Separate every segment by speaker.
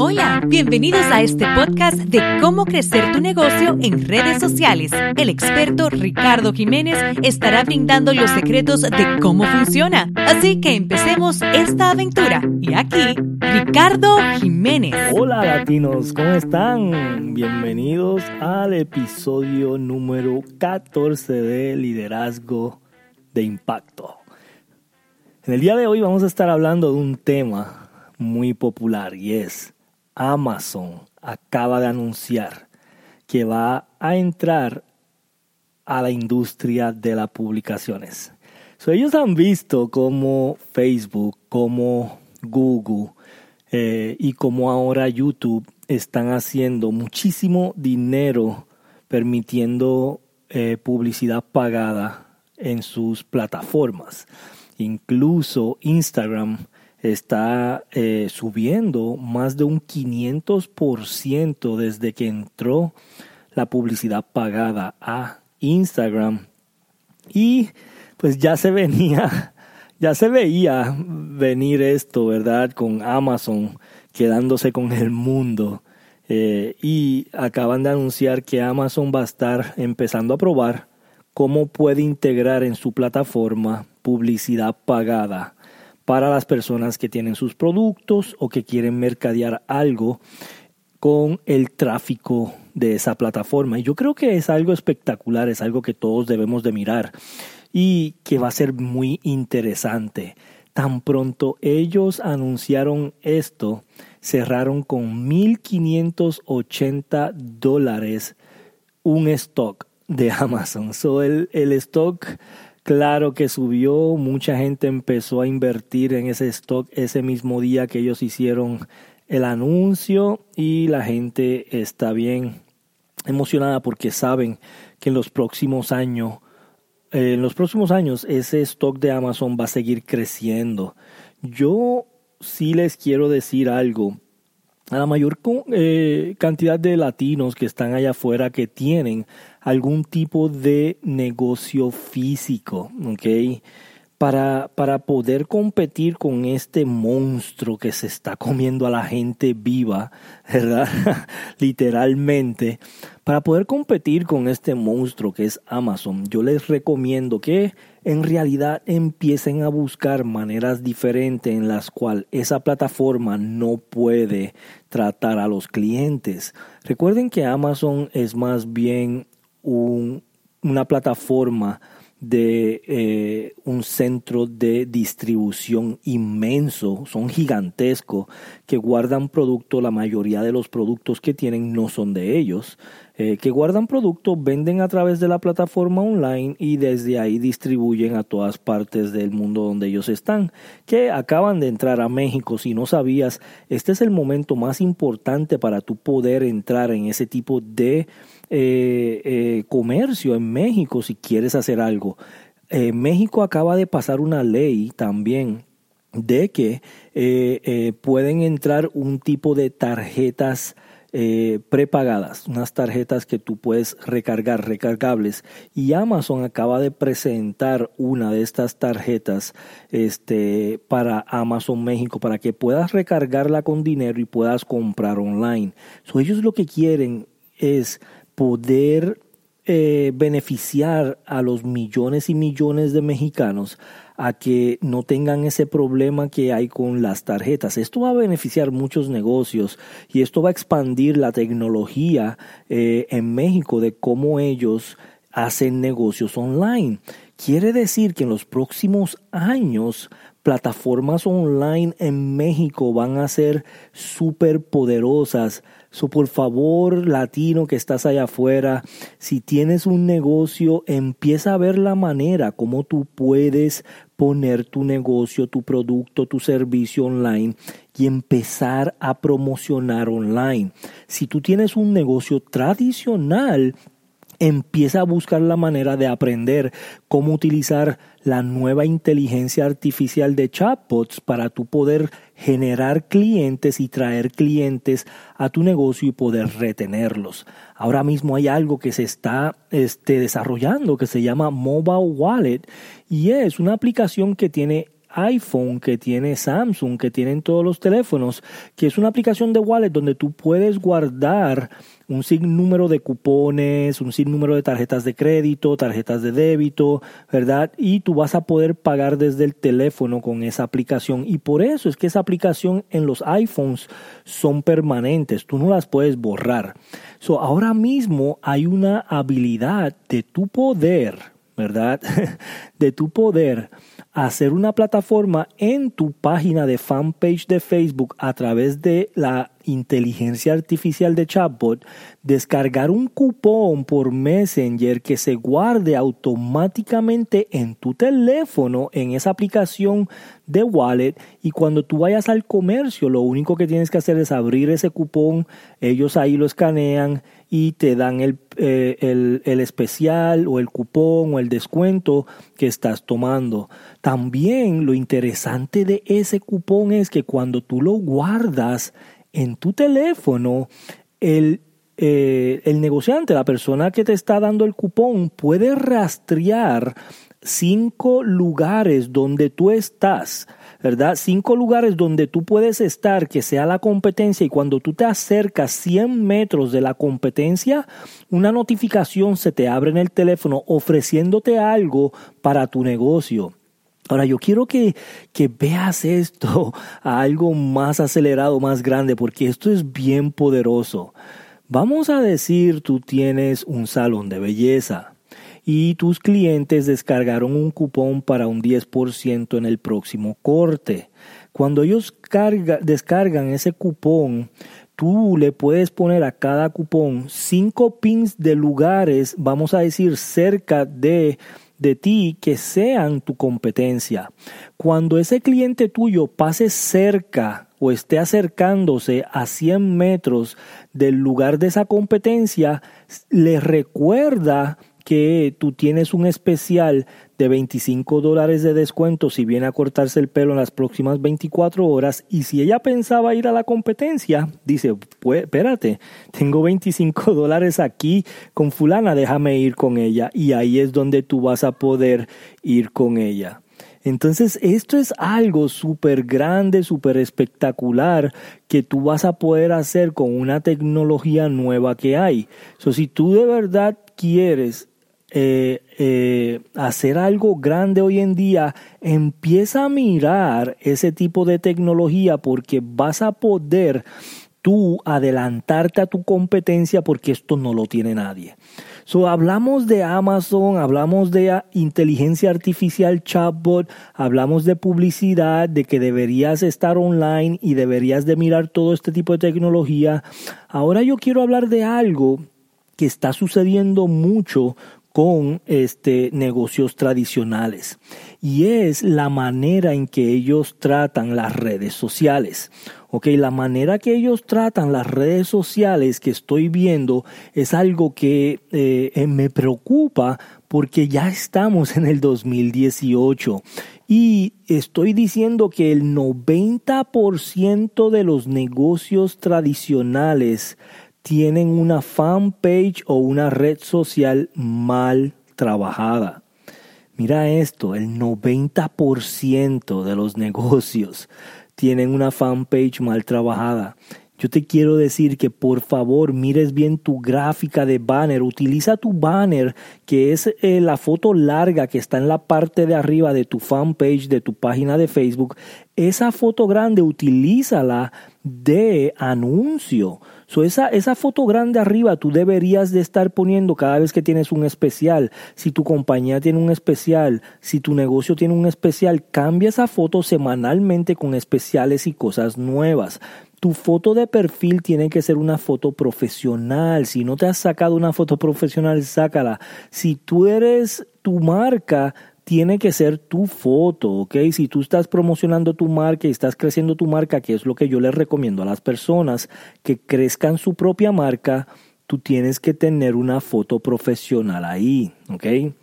Speaker 1: Hola, bienvenidos a este podcast de cómo crecer tu negocio en redes sociales. El experto Ricardo Jiménez estará brindando los secretos de cómo funciona. Así que empecemos esta aventura. Y aquí, Ricardo Jiménez.
Speaker 2: Hola latinos, ¿cómo están? Bienvenidos al episodio número 14 de Liderazgo de Impacto. En el día de hoy vamos a estar hablando de un tema muy popular y es Amazon acaba de anunciar que va a entrar a la industria de las publicaciones. ellos han visto como Facebook, como Google eh, y como ahora YouTube están haciendo muchísimo dinero permitiendo eh, publicidad pagada en sus plataformas. Incluso Instagram está eh, subiendo más de un 500% desde que entró la publicidad pagada a Instagram. Y pues ya se venía, ya se veía venir esto, ¿verdad? Con Amazon quedándose con el mundo. Eh, y acaban de anunciar que Amazon va a estar empezando a probar cómo puede integrar en su plataforma publicidad pagada para las personas que tienen sus productos o que quieren mercadear algo con el tráfico de esa plataforma. Y yo creo que es algo espectacular, es algo que todos debemos de mirar y que va a ser muy interesante. Tan pronto ellos anunciaron esto, cerraron con 1.580 dólares un stock de Amazon. So el, el stock Claro que subió, mucha gente empezó a invertir en ese stock ese mismo día que ellos hicieron el anuncio y la gente está bien emocionada porque saben que en los próximos años eh, en los próximos años ese stock de Amazon va a seguir creciendo. Yo sí les quiero decir algo. A la mayor eh, cantidad de latinos que están allá afuera que tienen algún tipo de negocio físico, ¿ok? Para, para poder competir con este monstruo que se está comiendo a la gente viva, ¿verdad? Literalmente. Para poder competir con este monstruo que es Amazon, yo les recomiendo que en realidad empiecen a buscar maneras diferentes en las cuales esa plataforma no puede tratar a los clientes. Recuerden que Amazon es más bien una plataforma de eh, un centro de distribución inmenso, son gigantescos, que guardan producto, la mayoría de los productos que tienen no son de ellos, eh, que guardan producto, venden a través de la plataforma online y desde ahí distribuyen a todas partes del mundo donde ellos están, que acaban de entrar a México, si no sabías, este es el momento más importante para tu poder entrar en ese tipo de eh, eh, comercio en México si quieres hacer algo. México acaba de pasar una ley también de que pueden entrar un tipo de tarjetas prepagadas, unas tarjetas que tú puedes recargar, recargables. Y Amazon acaba de presentar una de estas tarjetas este, para Amazon México, para que puedas recargarla con dinero y puedas comprar online. ellos lo que quieren es poder eh, beneficiar a los millones y millones de mexicanos a que no tengan ese problema que hay con las tarjetas. Esto va a beneficiar muchos negocios y esto va a expandir la tecnología eh, en México de cómo ellos hacen negocios online. Quiere decir que en los próximos años plataformas online en México van a ser súper poderosas So, por favor, latino que estás allá afuera, si tienes un negocio, empieza a ver la manera como tú puedes poner tu negocio, tu producto, tu servicio online y empezar a promocionar online. Si tú tienes un negocio tradicional, empieza a buscar la manera de aprender cómo utilizar la nueva inteligencia artificial de chatbots para tu poder generar clientes y traer clientes a tu negocio y poder retenerlos. Ahora mismo hay algo que se está este, desarrollando que se llama Mobile Wallet y es una aplicación que tiene iPhone que tiene Samsung, que tienen todos los teléfonos, que es una aplicación de wallet donde tú puedes guardar un sinnúmero de cupones, un sinnúmero de tarjetas de crédito, tarjetas de débito, ¿verdad? Y tú vas a poder pagar desde el teléfono con esa aplicación. Y por eso es que esa aplicación en los iPhones son permanentes, tú no las puedes borrar. So, ahora mismo hay una habilidad de tu poder, ¿verdad? de tu poder hacer una plataforma en tu página de fanpage de Facebook a través de la inteligencia artificial de chatbot, descargar un cupón por Messenger que se guarde automáticamente en tu teléfono en esa aplicación de wallet y cuando tú vayas al comercio lo único que tienes que hacer es abrir ese cupón, ellos ahí lo escanean y te dan el, eh, el, el especial o el cupón o el descuento que estás tomando. También lo interesante de ese cupón es que cuando tú lo guardas en tu teléfono, el, eh, el negociante, la persona que te está dando el cupón, puede rastrear cinco lugares donde tú estás, ¿verdad? Cinco lugares donde tú puedes estar, que sea la competencia, y cuando tú te acercas 100 metros de la competencia, una notificación se te abre en el teléfono ofreciéndote algo para tu negocio. Ahora yo quiero que, que veas esto a algo más acelerado, más grande, porque esto es bien poderoso. Vamos a decir tú tienes un salón de belleza y tus clientes descargaron un cupón para un 10% en el próximo corte. Cuando ellos descargan ese cupón, tú le puedes poner a cada cupón cinco pins de lugares, vamos a decir, cerca de de ti que sean tu competencia. Cuando ese cliente tuyo pase cerca o esté acercándose a 100 metros del lugar de esa competencia, le recuerda que tú tienes un especial de 25 dólares de descuento si viene a cortarse el pelo en las próximas 24 horas y si ella pensaba ir a la competencia, dice, pues espérate, tengo 25 dólares aquí con fulana, déjame ir con ella y ahí es donde tú vas a poder ir con ella. Entonces, esto es algo súper grande, súper espectacular que tú vas a poder hacer con una tecnología nueva que hay. So, si tú de verdad quieres eh, eh, hacer algo grande hoy en día, empieza a mirar ese tipo de tecnología porque vas a poder tú adelantarte a tu competencia porque esto no lo tiene nadie. So, hablamos de Amazon, hablamos de inteligencia artificial chatbot, hablamos de publicidad, de que deberías estar online y deberías de mirar todo este tipo de tecnología. Ahora yo quiero hablar de algo que está sucediendo mucho con este, negocios tradicionales y es la manera en que ellos tratan las redes sociales. Ok, la manera que ellos tratan las redes sociales que estoy viendo es algo que eh, me preocupa porque ya estamos en el 2018 y estoy diciendo que el 90% de los negocios tradicionales tienen una fanpage o una red social mal trabajada. Mira esto, el 90% de los negocios tienen una fanpage mal trabajada. Yo te quiero decir que por favor mires bien tu gráfica de banner. Utiliza tu banner, que es eh, la foto larga que está en la parte de arriba de tu fanpage, de tu página de Facebook. Esa foto grande, utilízala de anuncio. So esa, esa foto grande arriba tú deberías de estar poniendo cada vez que tienes un especial. Si tu compañía tiene un especial, si tu negocio tiene un especial, cambia esa foto semanalmente con especiales y cosas nuevas. Tu foto de perfil tiene que ser una foto profesional. Si no te has sacado una foto profesional, sácala. Si tú eres tu marca, tiene que ser tu foto, ¿ok? Si tú estás promocionando tu marca y estás creciendo tu marca, que es lo que yo les recomiendo a las personas que crezcan su propia marca, tú tienes que tener una foto profesional ahí, ¿ok?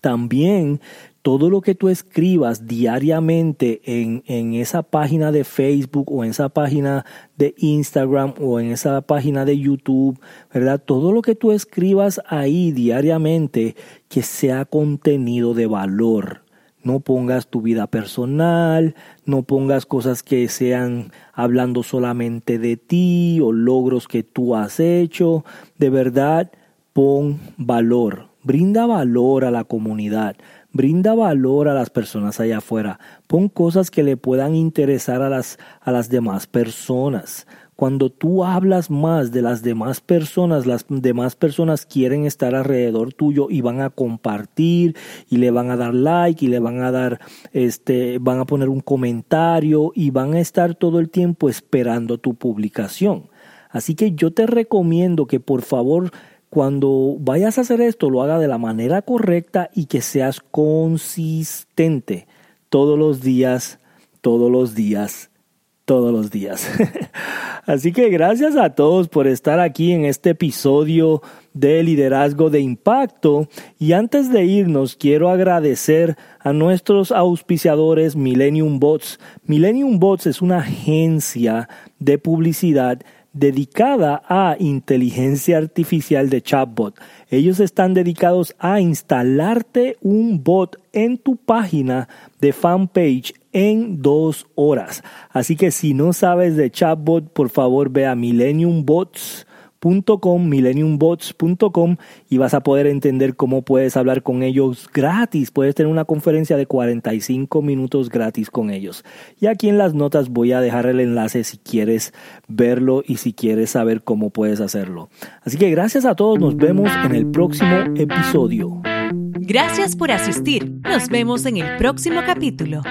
Speaker 2: También todo lo que tú escribas diariamente en, en, esa página de Facebook o en esa página de Instagram o en esa página de YouTube, ¿verdad? Todo lo que tú escribas ahí diariamente que sea contenido de valor. No pongas tu vida personal, no pongas cosas que sean hablando solamente de ti o logros que tú has hecho. De verdad, pon valor, brinda valor a la comunidad, brinda valor a las personas allá afuera, pon cosas que le puedan interesar a las, a las demás personas. Cuando tú hablas más de las demás personas, las demás personas quieren estar alrededor tuyo y van a compartir y le van a dar like y le van a dar, este, van a poner un comentario y van a estar todo el tiempo esperando tu publicación. Así que yo te recomiendo que por favor cuando vayas a hacer esto lo haga de la manera correcta y que seas consistente todos los días, todos los días, todos los días. Así que gracias a todos por estar aquí en este episodio de liderazgo de impacto. Y antes de irnos, quiero agradecer a nuestros auspiciadores Millennium Bots. Millennium Bots es una agencia de publicidad dedicada a inteligencia artificial de chatbot. Ellos están dedicados a instalarte un bot en tu página de fanpage en dos horas. Así que si no sabes de chatbot, por favor ve a Millennium Bots millenniumbots.com y vas a poder entender cómo puedes hablar con ellos gratis. Puedes tener una conferencia de 45 minutos gratis con ellos. Y aquí en las notas voy a dejar el enlace si quieres verlo y si quieres saber cómo puedes hacerlo. Así que gracias a todos, nos vemos en el próximo episodio.
Speaker 1: Gracias por asistir. Nos vemos en el próximo capítulo.